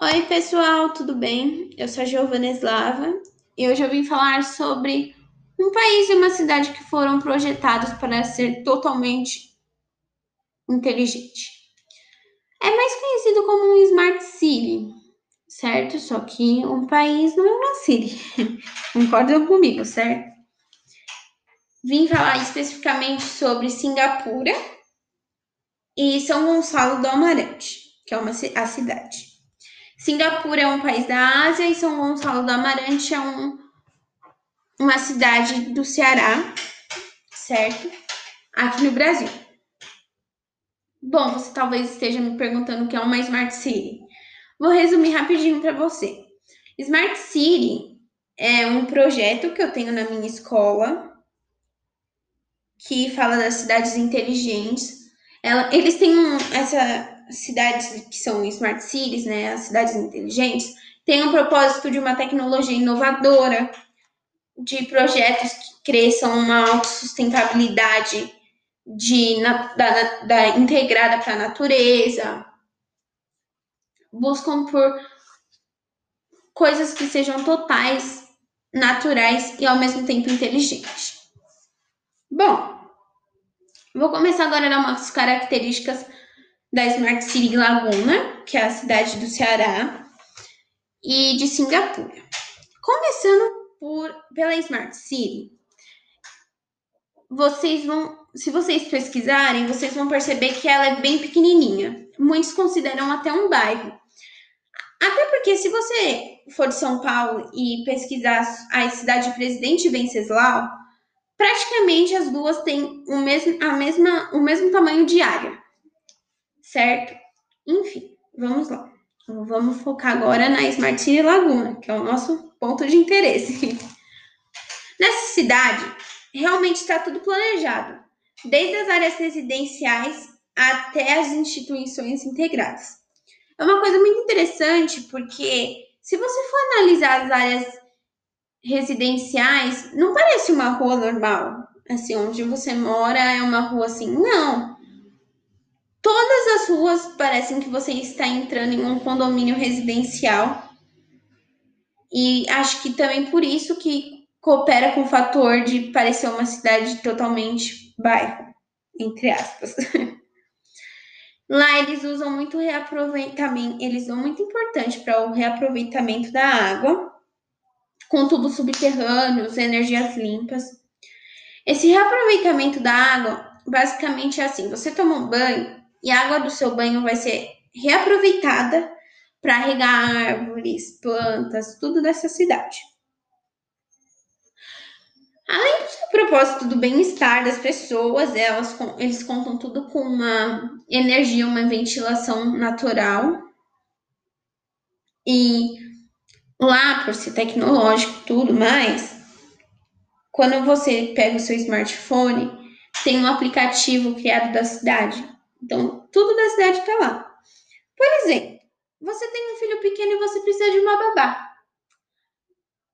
Oi, pessoal, tudo bem? Eu sou a Giovana Eslava e hoje eu vim falar sobre um país e uma cidade que foram projetados para ser totalmente inteligente. É mais conhecido como um Smart City, certo? Só que um país não é uma city. Concordam comigo, certo? Vim falar especificamente sobre Singapura e São Gonçalo do Amarante, que é uma, a cidade. Singapura é um país da Ásia e São Gonçalo do Amarante é um, uma cidade do Ceará, certo? Aqui no Brasil. Bom, você talvez esteja me perguntando o que é uma Smart City. Vou resumir rapidinho para você. Smart City é um projeto que eu tenho na minha escola que fala das cidades inteligentes. Ela, eles têm um, essa cidades que são smart cities, né, as cidades inteligentes, têm um propósito de uma tecnologia inovadora, de projetos que cresçam uma autossustentabilidade de, na, da, da, integrada para a natureza, buscam por coisas que sejam totais, naturais e ao mesmo tempo inteligentes. Bom, vou começar agora a dar umas características da Smart City Laguna, que é a cidade do Ceará, e de Singapura. Começando por, pela Smart City, vocês vão, se vocês pesquisarem, vocês vão perceber que ela é bem pequenininha. Muitos consideram até um bairro. Até porque se você for de São Paulo e pesquisar a cidade de Presidente Venceslau, praticamente as duas têm o mesmo, a mesma, o mesmo tamanho de área certo? Enfim, vamos lá. Vamos focar agora na Smart City Laguna, que é o nosso ponto de interesse. Nessa cidade, realmente está tudo planejado, desde as áreas residenciais até as instituições integradas. É uma coisa muito interessante porque, se você for analisar as áreas residenciais, não parece uma rua normal, assim, onde você mora é uma rua assim, não. Todas as ruas parecem que você está entrando em um condomínio residencial. E acho que também por isso que coopera com o fator de parecer uma cidade totalmente bairro, entre aspas. Lá eles usam muito reaproveitamento, eles dão muito importante para o reaproveitamento da água, com tubos subterrâneos, energias limpas. Esse reaproveitamento da água basicamente é assim: você toma um banho, e a água do seu banho vai ser reaproveitada para regar árvores, plantas, tudo dessa cidade. Além do propósito do bem-estar das pessoas, elas, eles contam tudo com uma energia, uma ventilação natural. E lá, por ser tecnológico tudo mais, quando você pega o seu smartphone, tem um aplicativo criado da cidade então, tudo da cidade está lá. Por exemplo, você tem um filho pequeno e você precisa de uma babá.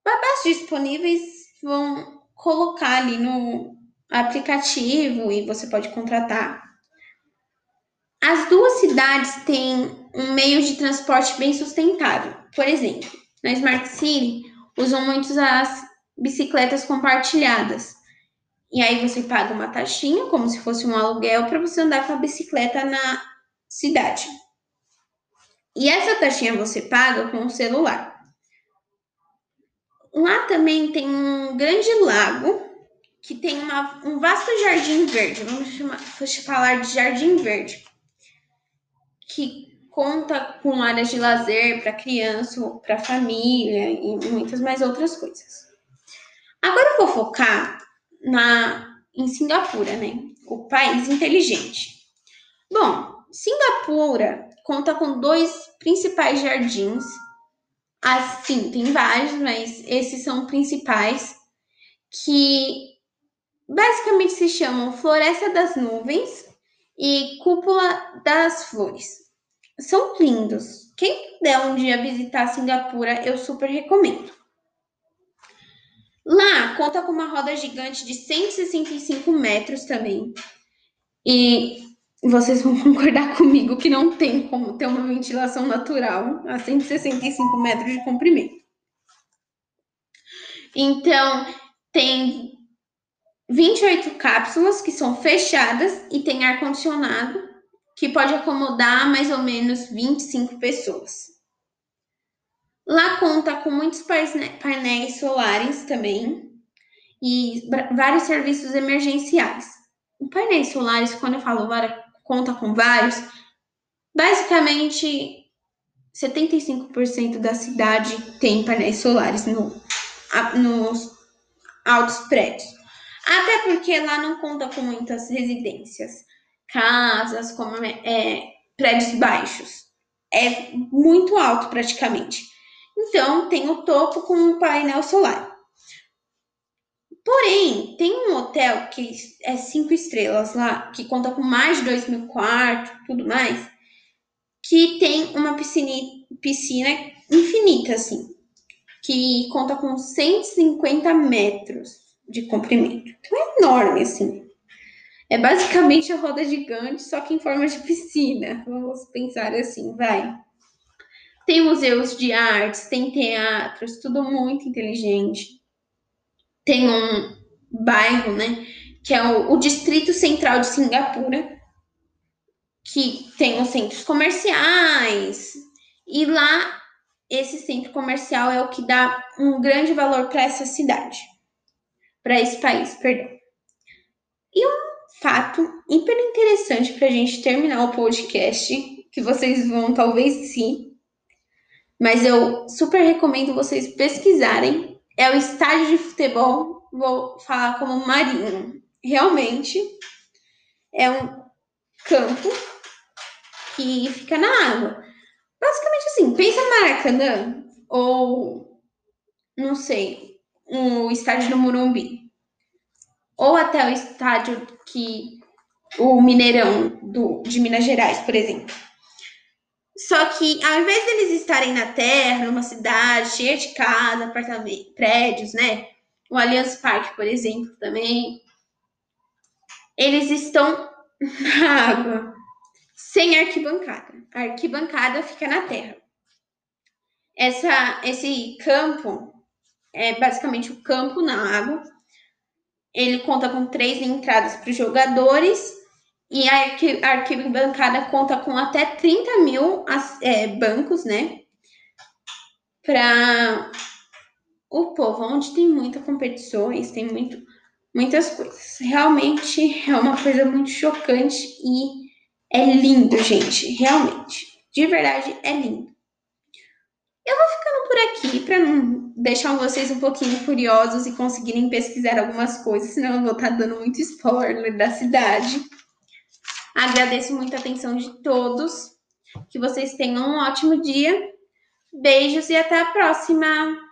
Babás disponíveis vão colocar ali no aplicativo e você pode contratar. As duas cidades têm um meio de transporte bem sustentável. Por exemplo, na Smart City usam muitos as bicicletas compartilhadas. E aí você paga uma taxinha, como se fosse um aluguel, para você andar com a bicicleta na cidade. E essa taxinha você paga com o celular. Lá também tem um grande lago que tem uma, um vasto jardim verde. Vamos chamar, falar de jardim verde, que conta com áreas de lazer para criança, para família e muitas mais outras coisas. Agora eu vou focar na, em Singapura, né? O país inteligente. Bom, Singapura conta com dois principais jardins. Assim, tem vários, mas esses são principais que basicamente se chamam Floresta das Nuvens e Cúpula das Flores. São lindos. Quem puder um dia visitar Singapura, eu super recomendo. Lá conta com uma roda gigante de 165 metros também. E vocês vão concordar comigo que não tem como ter uma ventilação natural a 165 metros de comprimento. Então, tem 28 cápsulas que são fechadas e tem ar-condicionado que pode acomodar mais ou menos 25 pessoas. Lá conta com muitos painéis solares também e vários serviços emergenciais. O painéis solares, quando eu falo conta com vários, basicamente 75% da cidade tem painéis solares no, nos altos prédios. Até porque lá não conta com muitas residências, casas, como é, prédios baixos. É muito alto praticamente. Então tem o topo com um painel solar. Porém, tem um hotel que é cinco estrelas lá, que conta com mais de dois mil quartos, tudo mais, que tem uma piscina, piscina infinita, assim, que conta com 150 metros de comprimento. Então é enorme, assim. É basicamente a roda gigante, só que em forma de piscina. Vamos pensar assim, vai. Tem museus de artes, tem teatros, tudo muito inteligente. Tem um bairro, né, que é o, o Distrito Central de Singapura, que tem os centros comerciais, e lá esse centro comercial é o que dá um grande valor para essa cidade, para esse país, perdão. E um fato hiper interessante para a gente terminar o podcast, que vocês vão talvez sim, mas eu super recomendo vocês pesquisarem. É o estádio de futebol, vou falar como Marinho. Realmente é um campo que fica na água. Basicamente assim, pensa Maracanã ou não sei, o estádio do Morumbi. Ou até o estádio que o Mineirão do, de Minas Gerais, por exemplo. Só que ao invés deles estarem na terra, numa cidade cheia de casa, apartamentos, prédios, né? O Allianz Parque, por exemplo, também. Eles estão na água, sem arquibancada. A arquibancada fica na terra. Essa, esse campo é basicamente o campo na água. Ele conta com três entradas para os jogadores e a arquibancada conta com até 30 mil é, bancos, né? Para o povo, onde tem muitas competições, tem muito, muitas coisas. Realmente é uma coisa muito chocante e é lindo, gente. Realmente. De verdade, é lindo. Eu vou ficando por aqui para não deixar vocês um pouquinho curiosos e conseguirem pesquisar algumas coisas, senão eu vou estar tá dando muito spoiler da cidade. Agradeço muito a atenção de todos. Que vocês tenham um ótimo dia. Beijos e até a próxima!